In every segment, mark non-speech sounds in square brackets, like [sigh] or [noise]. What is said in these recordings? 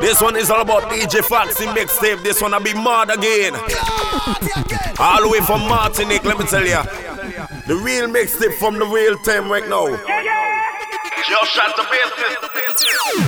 This one is all about DJ Foxy mixtape. This one I be mad again. All the way from Martinique, let me tell ya. The real mixtape from the real time right now. Just shot the bass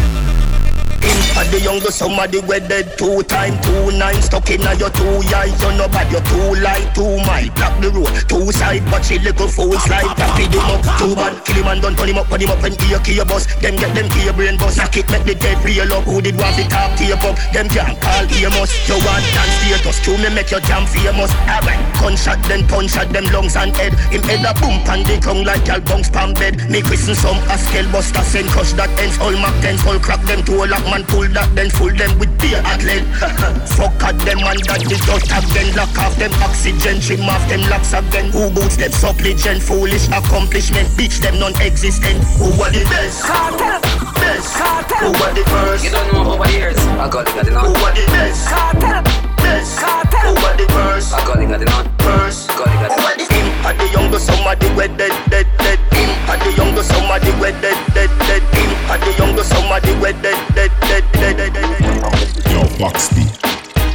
At the younger somebody wedded two time, two nine stuck in your two eyes. You know bad, you too light, two mile. Block the road, two side, but she little fool slide. Tap him up, two bad. Kill him and done, turn him up, put him up and gear, key bus. Them get them key brain bus. Knock it, make the dead real up. Who did want the top tier up? Them can't call Amos. You want dance status, to me make your jam famous. Alright, gunshot, then punch at them lungs and head. Him head a boom pan the tongue like gal bunks pan bed. Me christen some a scale buster, send crush that ends. All mac tens, all crack them to a lock man pull that then full them with beer athlete. [laughs] Fuck at them and that the dust have then lock off them oxygen, trim off them locks again. Who boots them supplicant, foolish accomplishment, bitch them non-existent. Who are the best? Cartel. Best. Cartel. Who are the first? You don't know over years. I got it, got it Who are the best? Cartel. Best. Cartel. Who are the first? I got it, got it on. First. Got it, got it. Who are the him? Are the younger somebody where dead, dead, dead. Him. Are the younger somebody where dead, dead, dead. Him. Are the younger somebody where dead, dead, dead, dead, dead, dead. Yo, Foxy.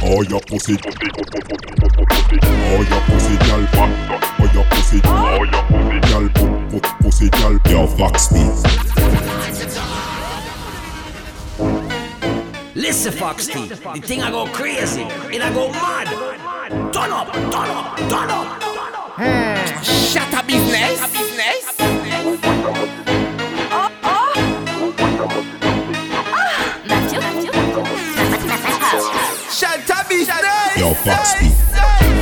Oh, your pussy. Oh, your pussy, girl, back. Oh, your pussy. Oh, your pussy, girl, put, put, pussy, girl. Yo, Foxy. Listen, Foxx-T, the thing I go crazy, it I go mad. Turn up, turn up, turn up. Shut up, business. business. Shut up, business. Yo, Foxy.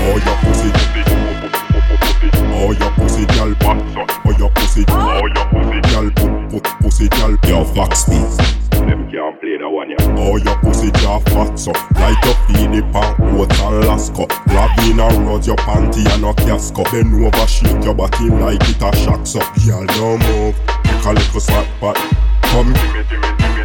Oh, your pussy. Oh, your pussy, girl, back. Oh, your pussy. Oh, your pussy, girl, put, put, pussy, girl. Yo, Foxy. Them can't play that one, yeah. Oh, your pussy jaw fat so Like your feeny pan coat and lasco Lavina road your panty and a casco. Bend over shake your body like it a shock so Girl no move. Take a little slap back Come.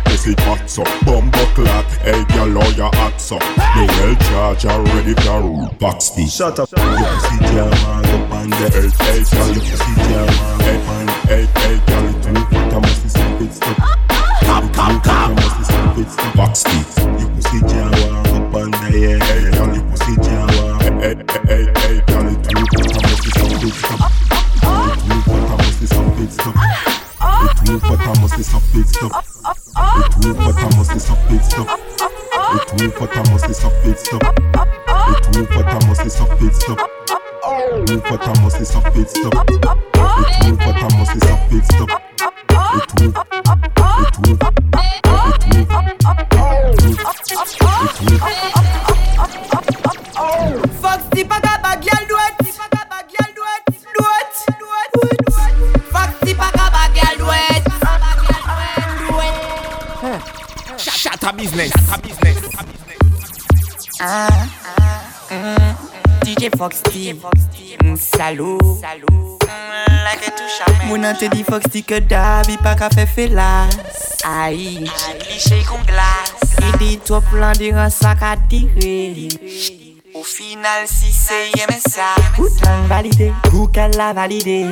Pussy fat so Bumbo clock Hey girl all your hot so. The well charge and ready for root Box the Shut up. Your pussy jaw man up on the Hey hey girl Your pussy jaw man up on Hey hey girl It too fat I must be some big stuff Come, come, girl, it too fat. I must be some big stuff. It too fat. I must be some big stuff. It too fat. I must be some big stuff. It too fat. I must be some big stuff. It too fat. I must be some big stuff. It too fat. I must be some big stuff. Too fat. I must be some big stuff. Fox T, salou Moun an te di Fox T ke dab, i pa ka fe felas Ayi, jibliche kon glas I di to plan di ran sak atire Ou final si se yeme sa Koutan valide, koukan la valide.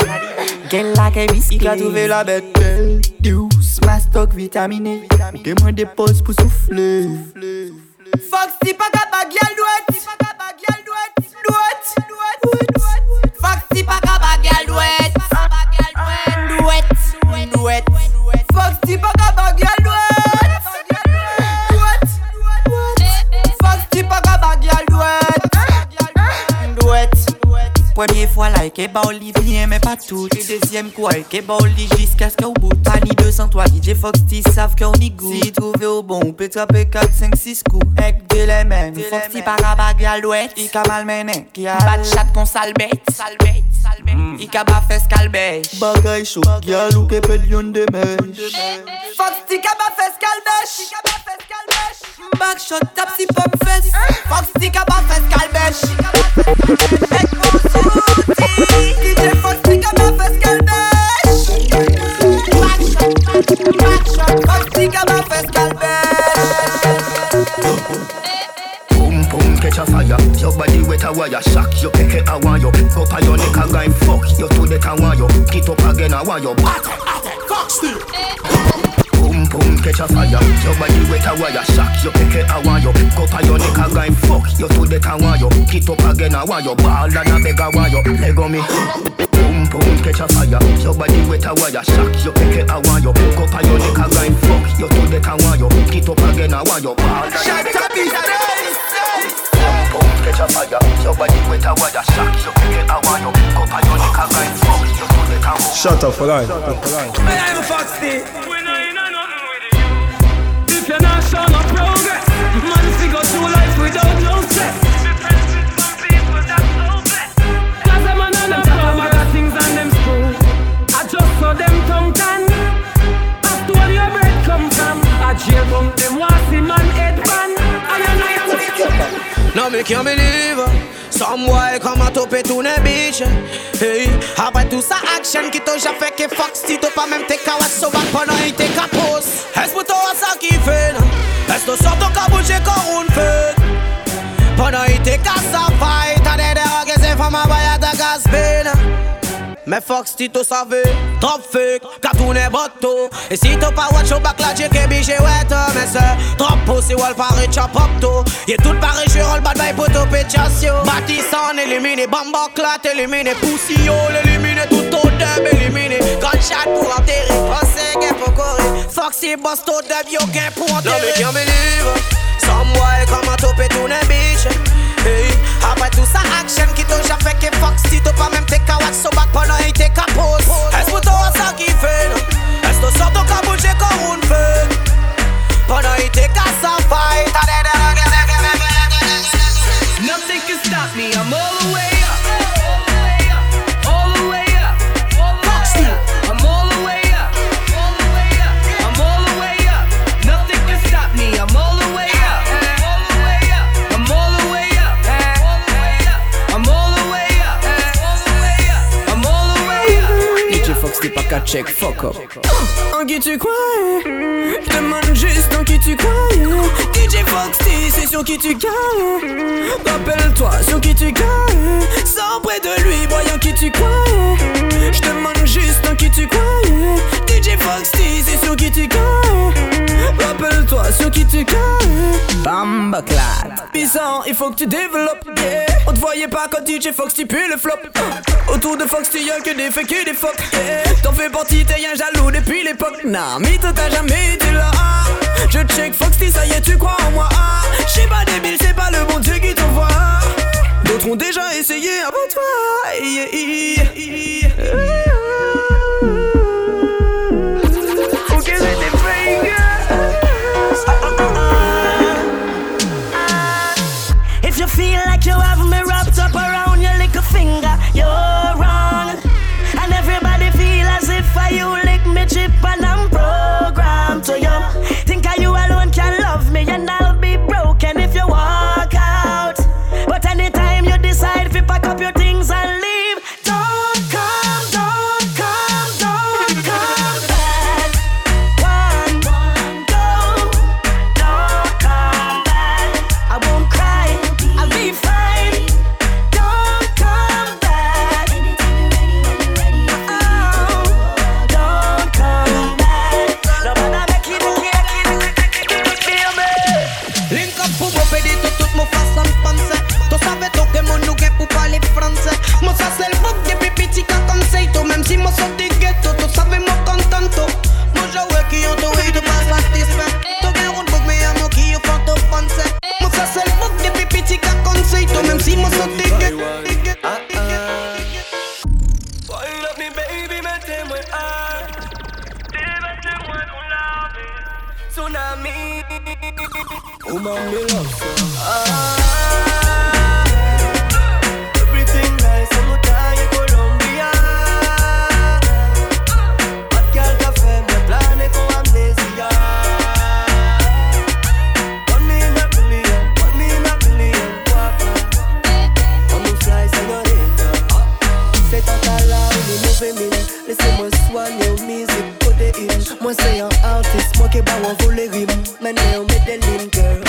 Gen la ke viske I ka touve la betel, diws, mastok vitamine Ou gen mwen depos pou souffle. Fox T pa ka bagyal do eti. Fois like et bah Olivier mais pas tout. Et deuxième quoi et bah Oli jusqu'à ce qu'au bout. Pani 200 toi DJ Foxx-T savent qu'on y goûte. Si trouvé au bon on peut taper 4, 5, 6 coups. Ek de les mêmes Foxx-T par à bag à l'ouest I ka malmené Qui a Bat chat kon sale bête Sale bête Sale bête I ka ba fes calbèche Bagay chaud Gyal ou ke pe lion de mèche Foxx-T ka ba fes calbèche Back shot tap si pop fes Fox T ka ba fes calbèche Ek mon souti DJ Foxx-T ka ba fes calbèche Back shot Back shot Fox T ka ba fes calbèche Boom boom catch a fire Your body wet a wire Shock your keke a want you Go pa your neck a guy fuck You to the can want you Get up again a want you Back up Fox Boom boom, catch a fire. Your body wet a wire, shock your peke a want you. Go pa your neck a guy, fuck you to the can want you. Get up again a want you, ball and a beg a want you. Leg on me. Boom, boom, catch a fire. Your body wet a wire, shock your peke a want you. Go pa your neck a guy, fuck you to the can want you. Get up again a want you, ball and a beg a. Boom, boom, catch a fire. Your body wet a wire, shock your peke a want you. Go your neck a guy, fuck you to the can want you. Shut up for life. Man, I'm a foxy. If you're not showing no progress, man, fi go through life without no stress. Cause I'm on a bag of things and them just saw them tongue tan. Ask where your bread come from. I jail bump them wassy mais qui en believe? Some boy come à topper tout les bitch Hey Après tout ça action? Qui t'a fait que Fox t'as pas même tes kawas so back pendant il t'es capos Est-ce pour toi ça qui fait Est-ce que sort ton cabouche quand on fait Pendant il t'es casse à fight T'as des dérogues c'est femme à bailler ta gaspille mais Fox Tito savait, trop fake, qu'a tourné botto Et si t'as pas watch au bac la j'ai que bijé ouais Mais c'est trop poussé ou elle paraît chop up to Y'a tout pareil, je roll bad by poto péchassio Bâtissant éliminé, bamba clat éliminé Poussio. L'éliminé, tout au dub éliminé. Gunshot pour enterrer, pensez gain pour courir Foxy boss tout dub, yo gain pour enterrer Non mais can't believe Some à topper tout En qui tu croyais? Je demande juste en qui tu croyais. DJ Foxy, c'est sur qui tu gagnes Rappelle-toi sur qui tu gagnes Sans près de lui, voyant gagnes Bamba clad Bizarre, il faut que tu développes. On te voyait pas quand DJ Fox tu pues le flop Autour de Fox tu y'a que des faits que des fuck. T'en fais partie, t'es un jaloux depuis l'époque Nah, mythe t'as jamais été là. Je check Fox ça y est tu crois en moi ah. J'suis pas débile, c'est pas le bon Dieu qui t'envoie D'autres ont déjà essayé avant toi Tsunami. Woman, me love so. Ah. Everything nice, I'm Colombia. Bad girl café, me plane con amnesia. One in a billion, one in a billion, guapa. On nous fly, señorita. C'est total là, we moving in Laissez-moi soigner au music, put it in Moi c'est un rime Maintenant on met des lignes, girl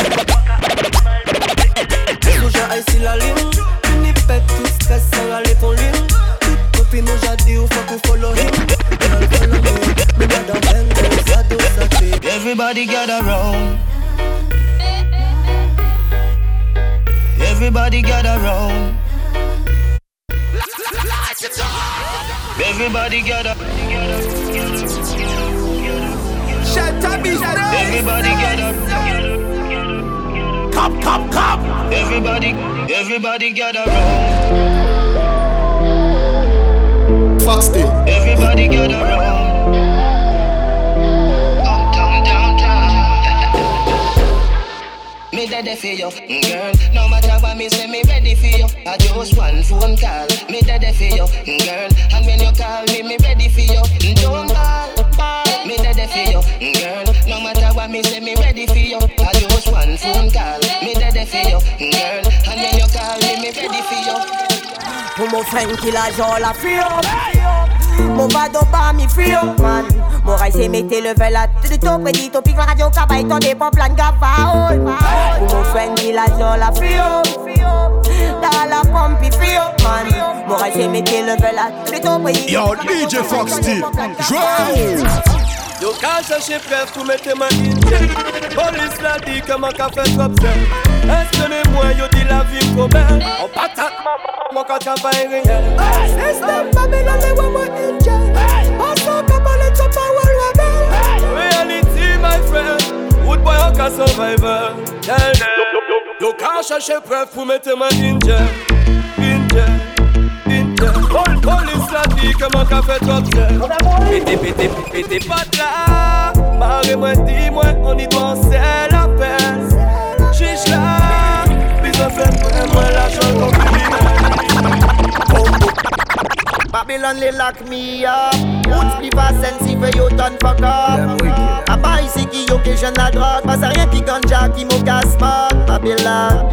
Soja ici la ligne Fini pète tout stress sans aller ton ligne Toute copine j'ai dit ou fuck ou follow him Everybody gather round. Everybody gather round. Everybody gather. Shut up, Everybody gather. Come, come, come. Everybody, everybody gather round. Foxy. Everybody gather round. Uptown, downtown. Me dead for you, girl. No matter what me say, me ready for you. I just one phone call. Me dead for you, girl. And when you call me, me ready for you. Don't call. Me dead for you, girl. No matter what me say, me ready for you. I just one phone call. Me dead for you, girl. And when you call me, me ready for you. Pour mon friend qui la joue la fille Mon vado pas mi frio man Mon rail c'est mettez le vel à tout ton prédit Ton pic la radio cabay ton dépend plein de gaffa Pour mon friend qui la joue la fille Dans la pompe frio man Mon rail c'est mettez le vel à tout ton prédit Yo DJ Foxx-T Joue Yo ka chercher preuve pour mettre ma inject Police la dit que man ka fait trop yo la vie comme belle On patate maman, moi quand t'as pas rien System Babylon, they want more inject. Also, couple of top power rebel. Reality my friend. Wood boy on ka survivor Yo ka chercher preuve pour mettre ma inject Inject Inject Pol- Police la dit que man ka fait trop zen Pété pété pété pas de là. Barre-moi dis-moi on y doit c'est la peine Chiche là. Besoin fait moi l'argent comme Babylon they lock me up. Roots spliff sensi fait yo ton fuck up A pas ici qui occasion la drogue Pas à rien qui ganja qui mo casse pas. Babylon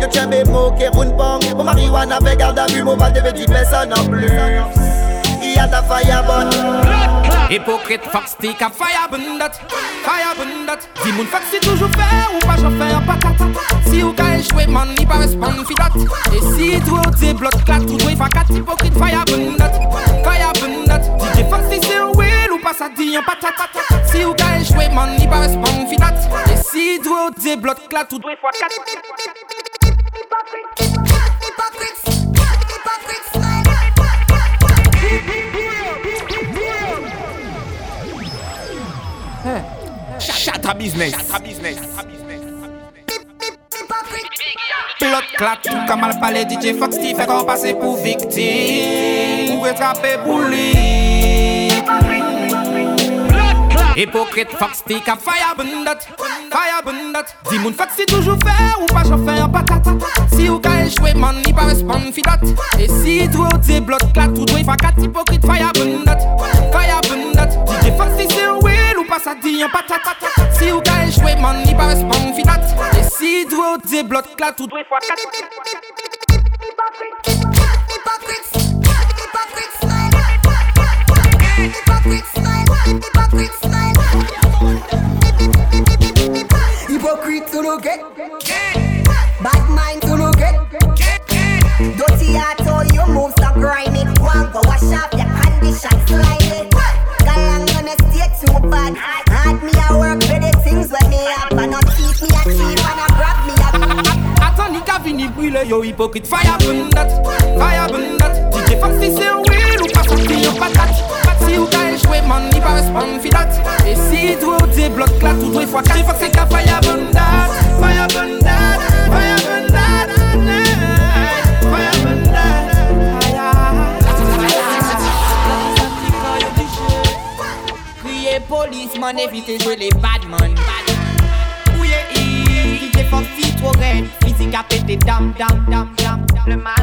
Yo tiens mes mots qui roule pong Mon marijuana fait garde à vue Mon val de petit personne en plus. Il y a ta fireball Hypocrite fox stick a fire bundat Fire bundat Di moun fox si toujou fè ou pa jan fè an patat Si ou ka échoué man ni pa respond fi dat E si tou ou te blot klat ou dwe fakat Hypocrite fire bundat Fire bundat DJ fox si se will ou pa sa di an patat Si ou ka el chwe man, ni pa respon mou fitat E si dwe ou de blot klat ou dwe fwa kat. Chata biznes Blot klat ou kamal pale DJ Fox Ti fek an pase pou vikti Ou e trape pou lik Hypocrite, fuck stick up, fire bundat, fire bundat Di moun fak si toujou fe ou pa chan fe yon patat Si ou ka echwe man, ni pa respon fidat E si dwe ou te blot klat, ou dwe fakat Hypocrite, fire bundat, fire bundat Di de fak si se ou el ou pa sa di yon patat Si ou ka echwe man, ni pa respon fidat E si dwe ou te blot klat, ou dwe fakat condition slightly Galang gonna stay too bad. Hard me a work for the things when me And not keep me a cheap and a grab me a Attends, ka vini brûle yo hypocrite. Fire bundat, fire bundat DJ Fox si c'est un will ou pas sorti en patate Si ou ka échoué man ni pas respond fi dat Et si toi ou te bloc clat ou deux fois quatre Fox c'est ka fire bundat, fire bundat, police man évitez jouer les bad man. Où y'a i DJ Fox si trop raide Physique a pété dam dam dam dam Le mal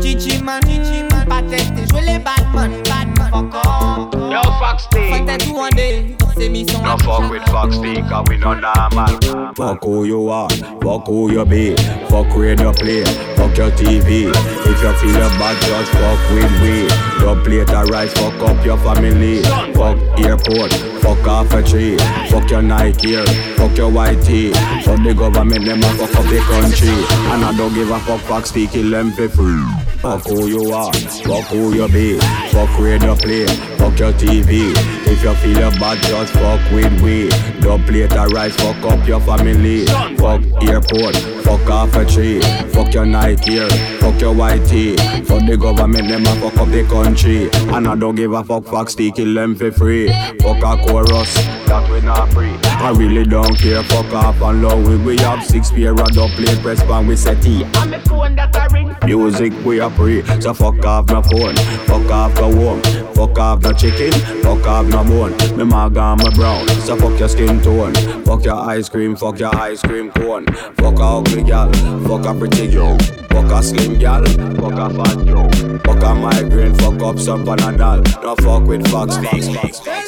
Chichi man Chichi man Pas tester jouer les bad man Bad man. Fuck off. Yo, Foxx-T. Fuck that two one day C'est mission No fuck with Foxx-T, cause we no normal. Fuck who you are, fuck who you be, fuck radio play, fuck your TV. If you feel bad, just fuck with we. Don't play the rice, fuck up your family. Fuck airport, fuck off a tree. Fuck your Nike here, fuck your white tee. Fuck the government, them a fuck up the country. And I don't give a fuck, fuck stick, kill them for free. Fuck who you are, fuck who you be, fuck radio play, fuck your TV. If you feel bad, just fuck with we. Don't play a rice, fuck up your family. Fuck airport, fuck off a tree. Fuck your night here, fuck your white tee. Fuck the government, them a fuck up the country. And I don't give a fuck, fuck stick, kill them for free. Fuck a chorus, that we not free. I really don't care, fuck off and low. We, we have six pair of double press pan we set T. I'm a phone that I ring. Music we a pre, so fuck off my phone, fuck off the home, fuck off the chicken, fuck off no bone. Me mag and my brown, so fuck your skin tone, fuck your ice cream, fuck your ice cream cone, fuck a ugly gal, fuck a pretty girl, fuck a slim gal, fuck a fat girl, fuck a migraine, fuck up some panadol, no fuck with fox, fox, fox, fox.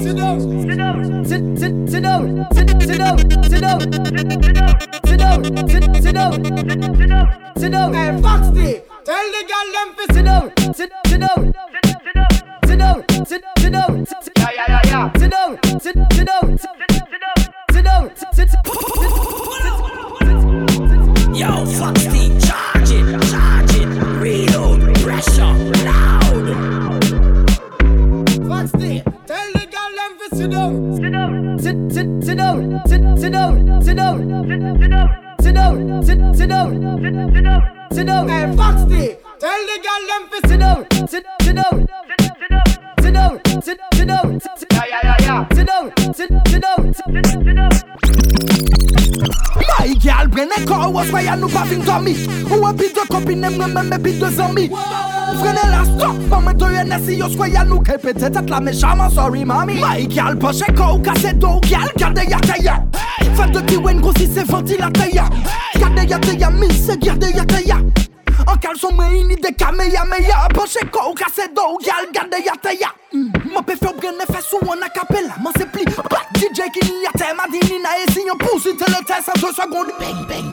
Sit down, sit down, sit down, sit down, sit down, sit down, sit down, sit down, sit down, sit down, sit down, sit down, sit down. Hey, Foxy, tell the girl them to sit down, sit sit down, sit down, sit down, sit down, sit yeah yeah yeah yeah, sit down, sit sit down, sit sit down, sit sit sit. Yo, Foxy, charge it, charge it, reload, pressure, loud. Foxy, tell the girl them to sit down, sit down, sit sit sit down, sit sit down, sit down, sit down, sit down, sit down, sit down, sit down. Hey, Foxy, tell the girl them to sit down, sit sit down. Sit down, sit sit down, sit yeah yeah yeah yeah. Sit down, sit sit down, sit sit down. My gal prene kor wos kwa ya nou pa fin tomi Ou e pi de kopine mwen men me pi de zami Frene la stop pa mwen doye nesi yo skwa ya nou Ke pete tet la me shaman sorry mami My gal poche ko ou kase do gal Gade ya te ya Fè de ki wen gosi se ventilate ya Gade ya te ya mi se gade ya te ya An kalson mwen ini de kameyameya Apanche ko ou kase do ou gyal gade yateya Mwen pe fyo brene fesou an akapela Mwen se pli pat DJ ki ni yate Madini na esi yon pousi telete sa 2 seconde Bang bang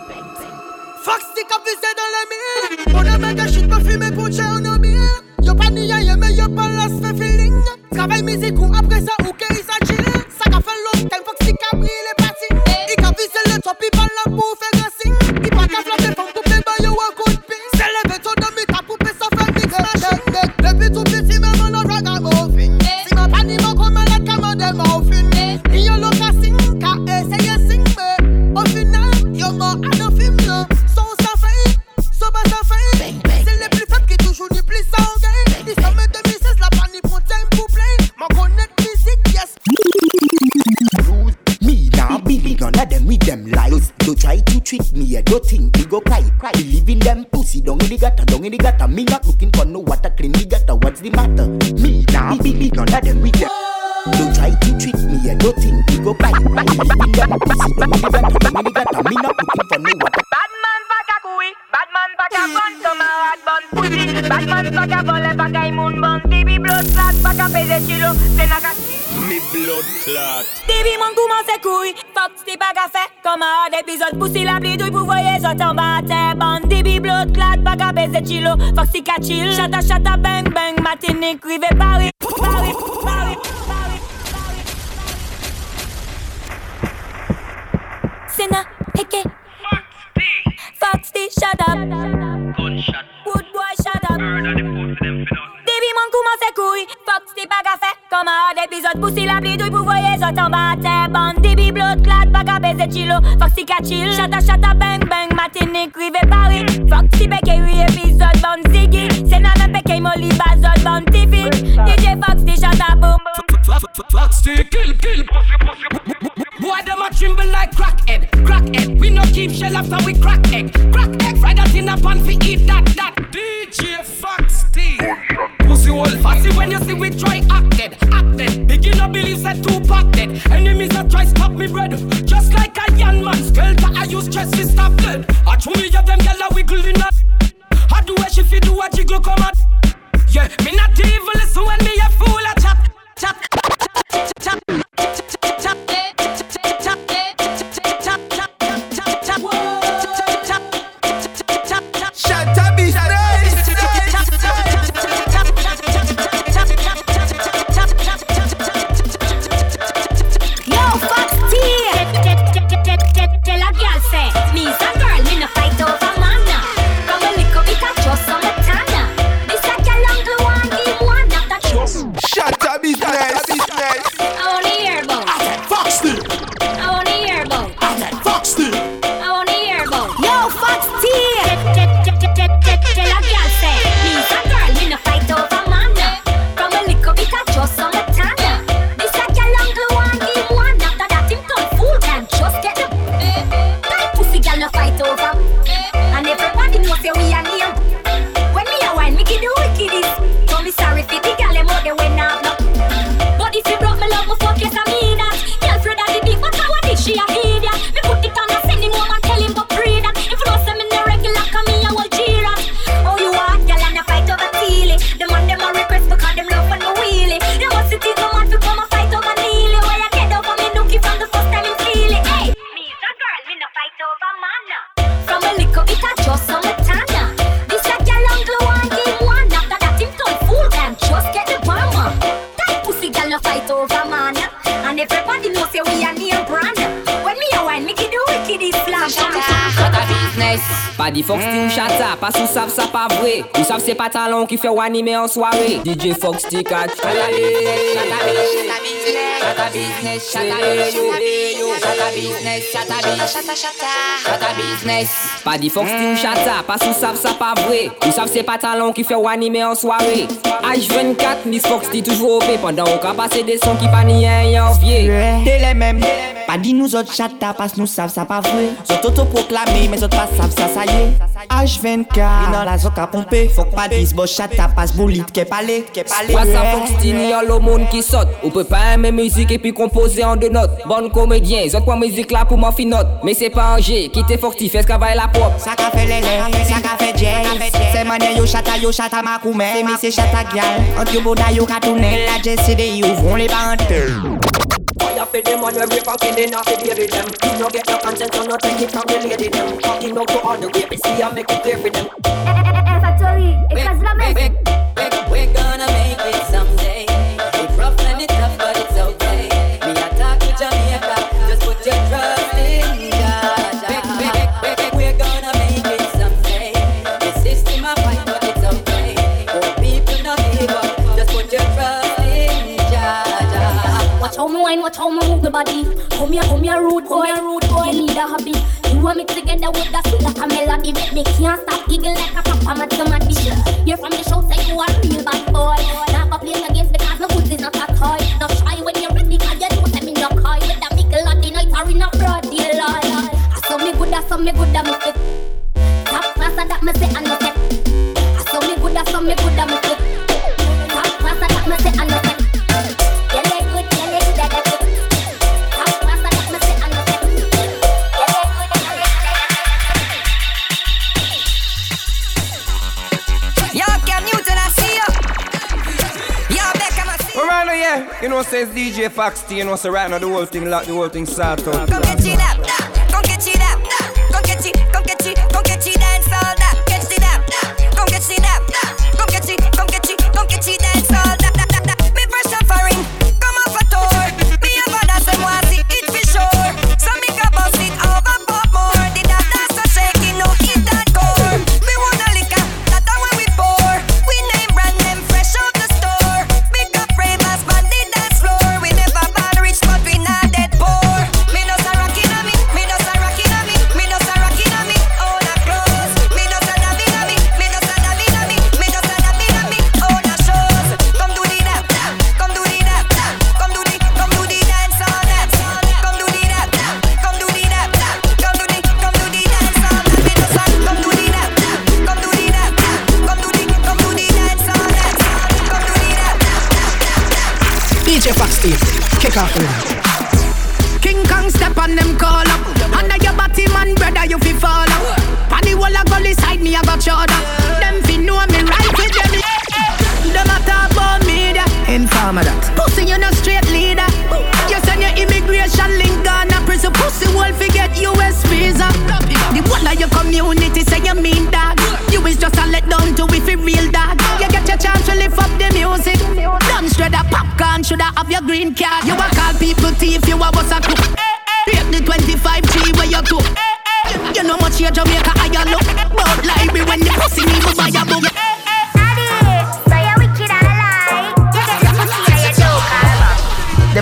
Fox stick up vise dan le mir Mwen e mega shit mwen fime pou che ou no mir Yo pa niye ye me yo pa las fe feeling. Travay mizik ou apre sa pese chilo, fuck c'est qu'à chill. Chata chata bang bang, matinée crive Paris, Paris, Paris. Senna, Heke. Foxy, shut up. Wood Baby, mon commence couille. Foxy, pas qu'à faire. Comme un épisode, poussi la pluie douille pour voyer zot en bas terre. Bande, DB, blood, clat, pas qu'à baiser chilo. Foxy, qu'à chill. Chata, chata, bang, bang, matinée, crive Paris. Foxy, beke, oui, épisode, bande, ziggy. Senna, me beke, molly, bazol, bande, TV. DJ Foxy, shut up, boom. Foxy, kill, kill, pussy, pussy. Boy, them a tremble like crackhead, crackhead. We no keep shell after we crack egg, crack egg. Fry that in a pan fi eat that that. DJ Foxx-T. Pussy all fussy when you see we try acted, acted. Begin to believe said two dead. Enemies that try stop me bread, just like a young man. Skelter I use stress to stop dead. I show me of them gyal a wiggle in a. I do what she fi do a jiggle come out. Yeah, me not evil listen when me a fool a business Pa di Fox ou chata Pas ou sav sa pa vwe Ou sav se pa talon ki fe ou anime an soare DJ Fox ti kat Chata business Chata business Chata business Chata business. Chata business Chata business Pa di Fox ti ou chata Pas ou sav sa pa vwe Ou sav se pa talon ki fe ou anime an soare H24 Miss Fox ti toujou ope Pendan ou ka pase de son ki pa ni en yon vie T'es les mêmes. Pas dit nous autres chata Parce nous savent ça pas vrai. Zot auto-proclamé Mais autres pas savent ça ça y est. H24 Dans la zoc à pomper Faut pas dire Bon chata passe boulite Qu'est palé Qu'est palé Kwa sa Fox ti ni yon lo moun ki sot Ou pe pa eme müzik epi kompose an de not Bon komedyen, zot pon müzik la pou man finot Me se pa anje, ki te fok ti fes kavay la pop Sa ka fe lele, sa ka fe jazz Se manye yo chata, yo chata makoumen Se mi se chata gyal Ant yo boda yo katounen La jazz se de yo vron les bantes Fire for them on every fucking day, not the baby them. You no get no consent, so no take it from the lady them. Fucking out to all the rapists, see I make it clear for them. Factory, écrase la messe. We're gonna make it someday. Wine, watch how me move the body. Come here, come here, rude boy, rude boy. You need a hobby. You want me together with that sweet like a melody. Make me can't stop giggling like a papa mathematics. You're from the show, say you are a real bad boy. Now go play the games because no good is not a toy. Not shy when you're ready, cause you know say me no coy. With the mickle at the night or in a broad daylight. I saw me good, I saw me good, I me fit. Top class, I that me say I no says DJ Fox you know, so right now the whole thing, lock the whole thing start out. Come that,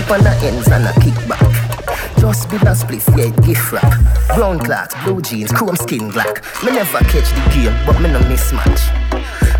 Dep on the ends and a kickback. Just be a split, yeah, gift wrap. Brown cloth, blue jeans, chrome skin black. Me never catch the game, but me no mismatch.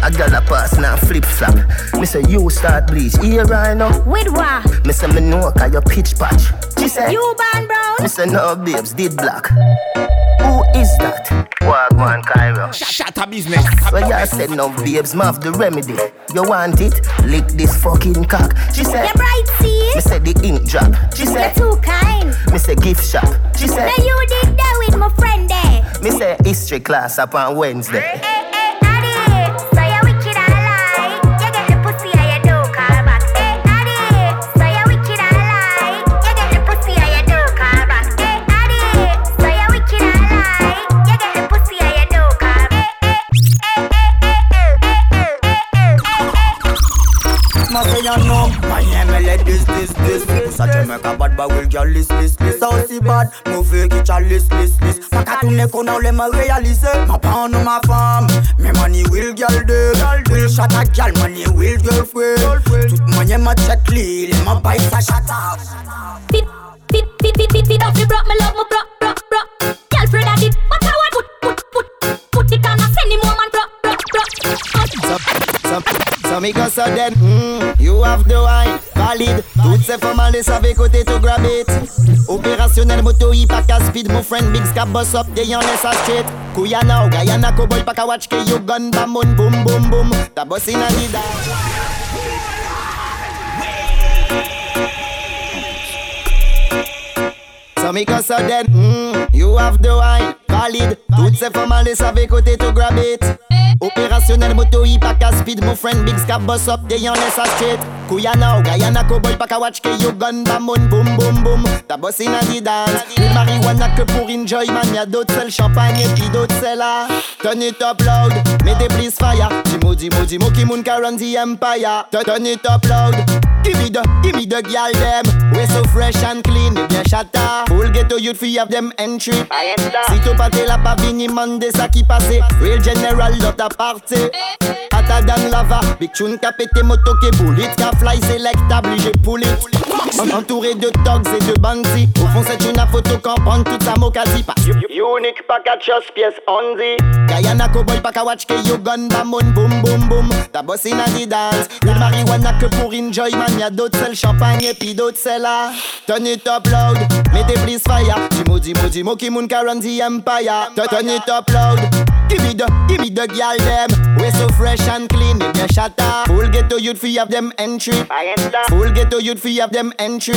I got a pass now flip flop. Me say you start bleach, here I know. With what? Me say me know cause you pitch patch. She say You born brown? Me say no babes, did black. Who is that? Wagwan Cairo. Shut up business. So you said no babes, me have the remedy. You want it? Lick this fucking cock. She said You bright see? Me say the ink drop. She You're said too kind. Me say gift shop. She said Now you did that with my friend there. Me say history class up on Wednesday. So you wicked and lie. You get the pussy and you don't call back. Hey, Addy. So you wicked and lie. You get the pussy and you don't call back. Hey, Addy. So you wicked and lie. You get the pussy and you don't call back. Must say you know Miami let this, this, this list A Jamaica bad boy will girl list list list Sa aussi bad, mauvais qui t'a list list list Pas qu'à tourner qu'on a les réaliser Ma pan ou ma femme Mais money will girl de Will shot a girl, money will girlfriend Toute manière ma check les ma buy sa shut up Fit, fit, fit, fit, fit, fit, off me bro, me love me bro, bro, bro Girlfriend at it, what I want Put, put, put, put it on a send him home and bro, bro, bro So, so, so me go so then, mm, you have the wine valide Toutes ces femmes les savent côté to grab it. Opérationnel moto hip à speed Mon friend big scab boss up They on les straight Kuya now Guyana cowboy pack a watch you gun bamon boom boom boom Ta boss in a leader So me go so then, mm, you have the wine valide Toutes ces femmes les savent côté to grab it Opérationnel moto hip à speed Mon friend big scab boss up They on les straight Kuya now Guyana cowboy pack a watch ke you gun bamon boom boom boom Ta boss in a dance Le marijuana que pour enjoy man Y'a d'autres seuls champagne et puis d'autres c'est là Turn it up loud Mettez please fire. Dimo dimo dimo qui moun ka run the empire. Turn it up loud Give me the, give me the gyal them. We so fresh and clean, et bien chata Full ghetto youth fi have them entry. Si to pate la pa vini mande sa ki pase Real general lot a party. Ata dan lava, big tune ka pete moto ke bullet Ka fly selectable, j'ai pull it. En- Entouré de thugs et de bandits. Au fond c'est une photo campante, toute sa mocasi Pas unique, pas catchos, pièce Andy Guyana cowboy, pas ka watch ke you gun bamon boom boom boom Ta boss in a the dance Le marijuana que pour enjoy man y a d'autres celles champagne et puis d'autres celles là. Ah. Turn it up loud, mettez please fire. Jimo, Jimo, Jimo, Kimoun, Karandi, Empire. Turn it up loud. Give me the, give me the gyal them We so fresh and clean, et bien chata Full ghetto youth fi have them entry I enter. Full ghetto youth fi have them entry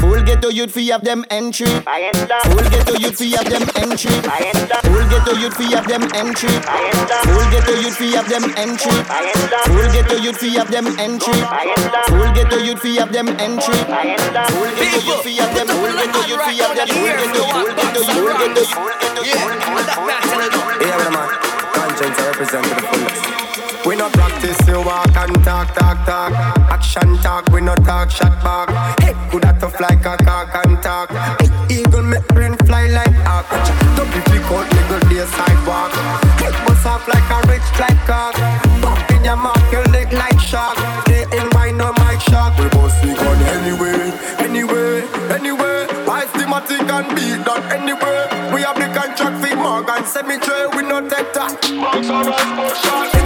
Full ghetto youth fi have them entry Full ghetto youth fi have them entry Full ghetto youth fi have them entry I enter. Full ghetto youth fi have them entry Full ghetto youth fi have them entry Full ghetto youth fi have them entry Full ghetto youth fi have them Full ghetto youth fi have them Full ghetto full ghetto full ghetto full ghetto Yeah, well, man. Conscience I represent to the fullest. We no practice, you walk and talk, talk, talk. Action talk, we no talk, shot back. Head good at tough like a cock and talk. Big eagle make brain fly like hawk. Don't be pick out nigga day sidewalk. Head bust off like a rich like cock. Bump in your mouth, your leg like shark. Stay in me trail with no tector. Box or a shot.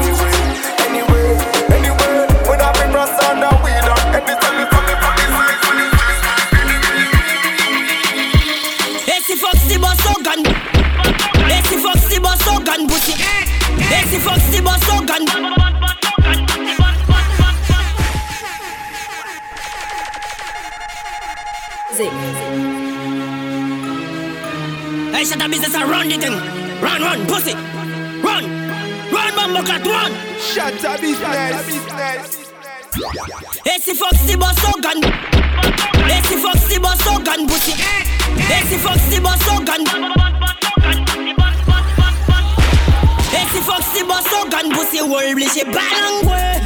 It's a business. Esse Foxy boss organ. Esse Foxy boss organ pussy. Esse Foxy boss organ. si Foxy boss organ pussy world bliché balangwe.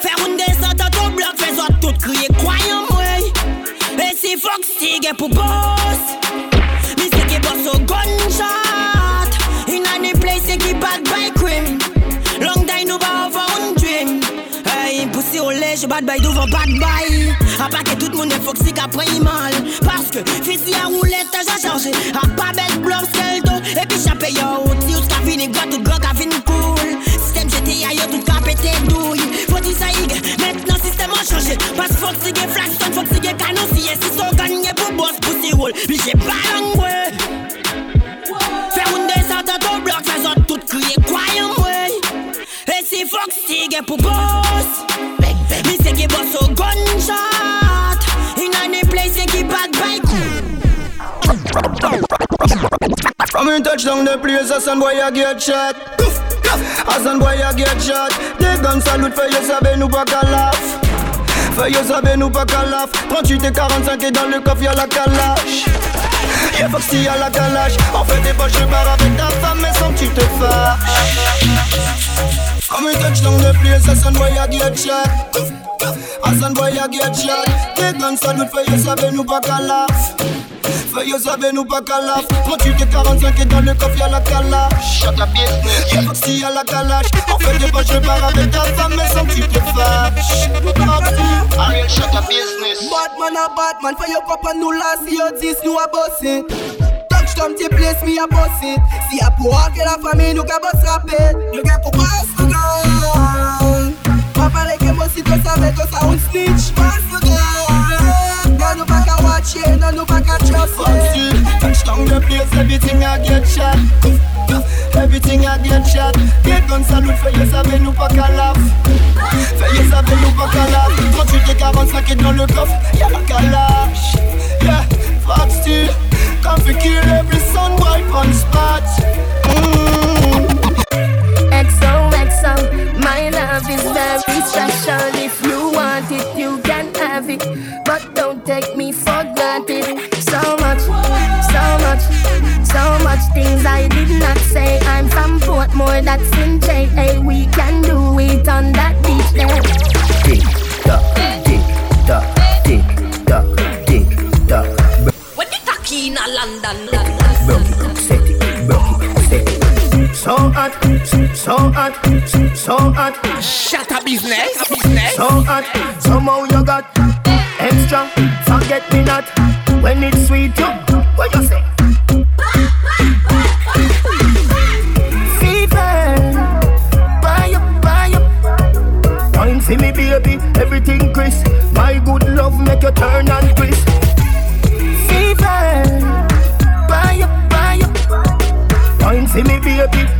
Faire une descente à ton bloc, fais autres toutes e si moi. Esse Foxy gay pour boss. Mais c'est qui boss au gunshot. Je bad bye devant bad bye. A pas que tout le monde est foxy qu'après il mal. Parce que, fils, y'a roulette, j'ai changé. A pas belle blanche, c'est le dos. Et puis, j'ai payé au tout ce qui a tout le qui a cool. Système j'étais ailleurs, tout le pété douille. Faut dire ça, y maintenant, système a changé. Parce que foxy qui est flash, son foxy qui est canon, si est si son gagné pour boss, pussy roll. Puis, j'ai pas l'angoué. Faire une descente dans ton bloc, ça sort tout crier, croyant, ouais. Et si foxy qui est pour boss. From in touchdown the place, a son boy a get shot. A son boy a get shot. Des guns salute, fait yo sabe nous pas qu'à laugh. Fait yo nous pas qu'à laugh. 38 et 45 et dans le coffre y'a la calache. Y'a Foxy à la galache En fait des poches, je barre avec ta femme Mais sans que tu te fâches Comme une touchdown de place, ça sonne boy à get shot Hassan boy a get shot Des guns salut, fais y'a savez nous pas qu'à laf Fais y'a savez nous pas qu'à laf Mon tube de 45 est dans le coffre y'a la calache Shatta Business Y'a Foxy à la galache En fait des poches, je barre avec ta femme Mais sans que tu te fâches Ariel, shut up business. Batman a Batman, for your papa nous là, si yo dis nous a bossé. Tom ti ples mi a posit Si a pou anke la fami nou ka bos rapet Nou gen pou pas nou gan Papa leke mosi to sa ve to sa un snitch. Pas nou gan Nan nou pa ka wache, nan nou pa ka trust it. Touchdown the place, everything I get shot. Everything I get shot. Get gun salute fe ye save nou pa ka laf Fe ye save nou pa ka laf Kon tu te ka van saket nan le kof Ya la ka laf for kill every son boy on spot mm. My love is very special. If you want it, you can have it. But don't take me for granted. So much, so much, so much things I did not say. I'm from Portmore, that's in JA. We can do it on that hot, so hot. Shut up, business. So hot, somehow you got extra. Forget me not when it's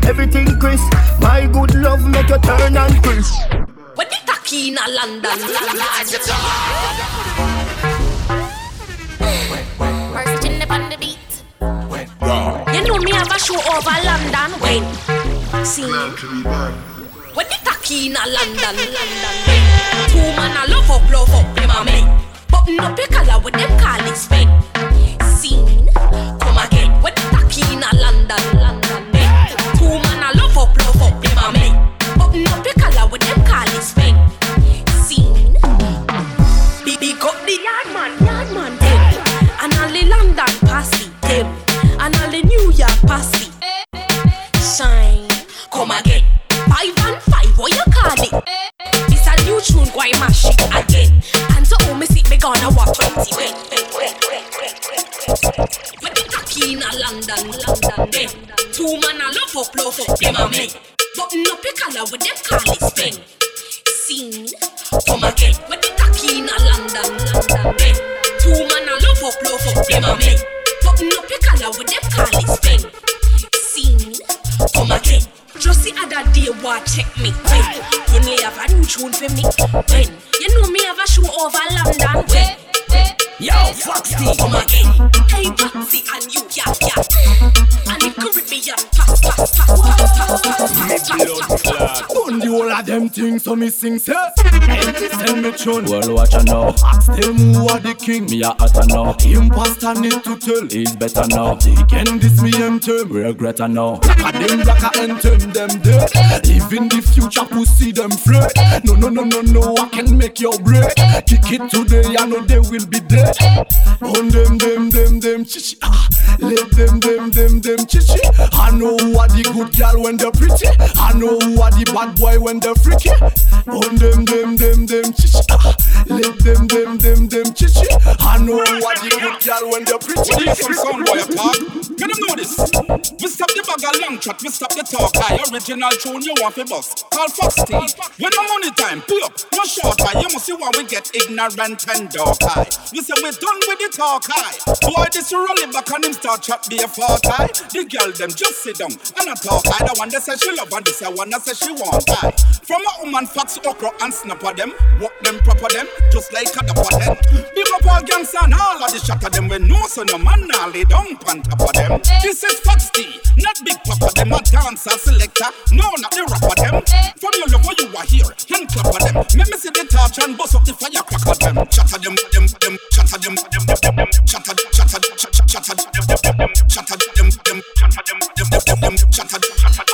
everything crisp. My good love make you turn and crisp. When the tacky in London. First in the beat. You know me have a show over London when See When the tacky in London, London Two man a love up, love up them a men Button up your collar with them call it spend Scene Come again When the tacky in London, Tune, why mash it again? And so home me sit, me gonna walk 20 when When the tacky in a London, London then Two man a love up, love up, them a men Button up your collar with them call it spend. Scene, come again. When the tacky in a London, London then Two man a love up, love up, them a men Button up your collar with them call it spend. Scene, come again Just the other day, what check me when You may have a new tune for me when You know me have a show over London when Yo, Foxy, come again Hey, Foxy, and you, yeah, yeah And the Caribbean, pass, pass, pass, pass, pass, pass, pass, pass, pass, pass Burn the whole of them things so me sing say. Hey, send me tune Well watch I know. Ask them who are the king. Me a hotter now Imposter need to tell. He's better now They can diss me anthem Regret I know. A them black a anthem them dead Live in the future pussy them fret No no no no no I can make your break. Kick it today I know they will be dead. On them them them them chichi. Ah Let them them them them chichi. I know who are the good girl when they're pretty. I know who are the bad boy when they're freaky. On them, them, them, them, chichi. Let them, them, them, them, chichi. I know who are the good girl when they're pretty. When you some sound boy apart, can them know this? We stop the bag of long chat, we stop the talk high. Original tune you want for bust. Call Fox T. When the money time, pull up, no short high. You must see why we get ignorant and dark high. We say we done with the talk high. Boy, this roll back and him start chat be a fart high. The girl them just sit down and a talk high. The one that say she love and this one that say she want sky. From a woman fox okra and snapper them, walk them proper them, just like a dapper them. Big up all gangs and all of the shatter them when no so no man now lay down pant up of them. This is Foxx-T, not Big Papa them a dancer selector, no not the rapper them. From your love you are here, hand clapper them. Let me see the torch and bust up the firecracker them. Shatter them, them, them, shatter them, them, them, them, shatter, shatter, shatter, shatter them, them, them, shatter them, them, shatter them, them, them, shatter, shatter.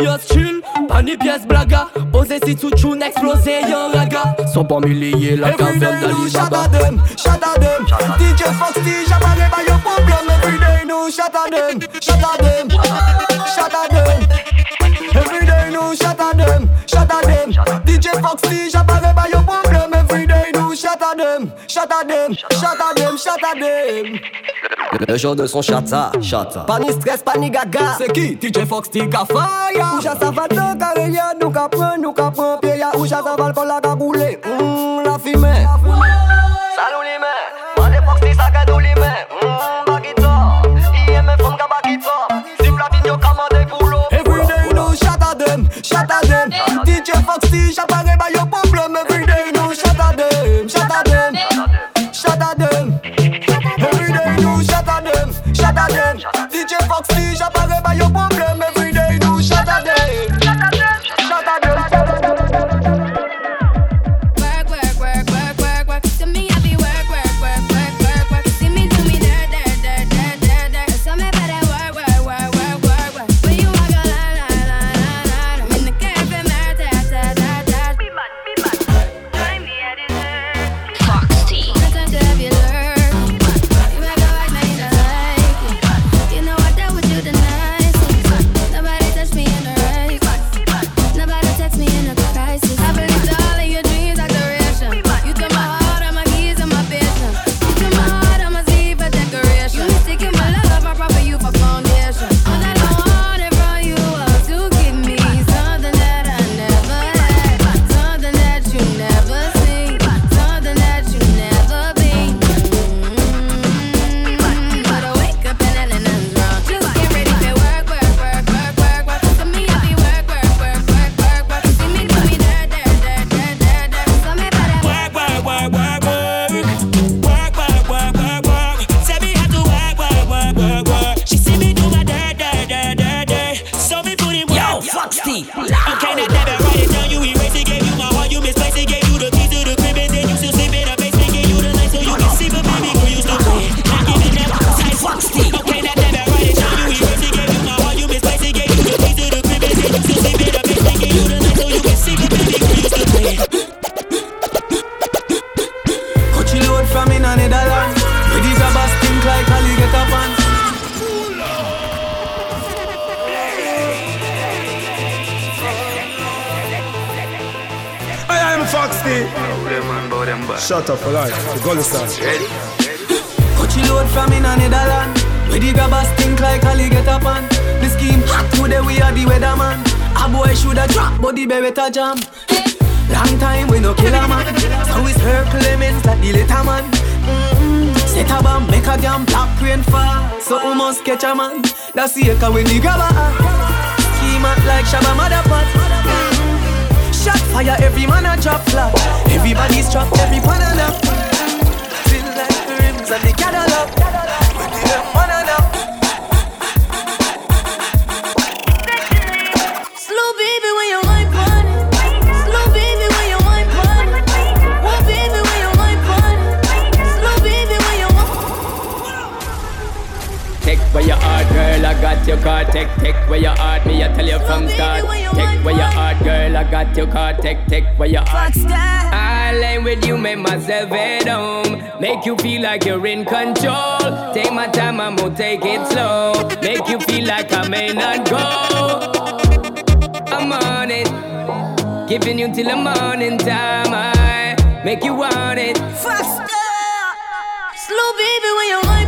mios chill Pas ni pièce blaga. Posé si tu tune explosé yo raga. Sont pas milliers la caverne d'Ali Baba Everyday nous shut them, shut them. DJ Foxy j'appelle les bails au problème Everyday nous shut at them, shut at them Shut them. Everyday nous shut at them, shut them. DJ Foxy j'appelle les bails au problème shout at them, shout at them. Le de son chata, chata. Pas ni stress, pas ni gaga. C'est qui? DJ Fox, Tika Fire. Ou chata va tant qu'à rien, nous qu'à prendre, nous qu'à prendre. Va le col à. Hum, la fille. So Something must catch a man. That's the echo when the grabber up like Shabba Motherpot. Shot fire, every man a drop flat. Everybody's trapped, every panel up. Feel like the rims and the cattle up. your car, take, take where you are, me, I tell you from start. Take where you are, girl, I got your car, take, take where you are. I lay with you, make myself at home. Make you feel like you're in control. Take my time, I'm gonna take it slow. Make you feel like I may not go. I'm on it. Giving you till the morning time, I make you want it. Faster, slow baby, when you're.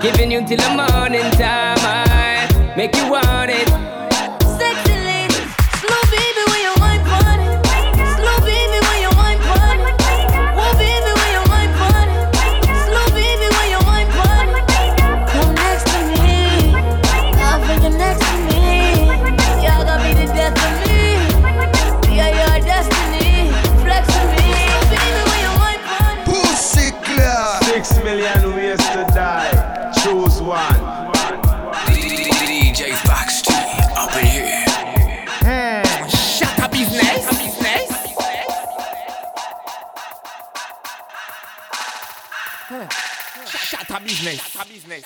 Giving you till the morning time. I make you want it. Business. Business.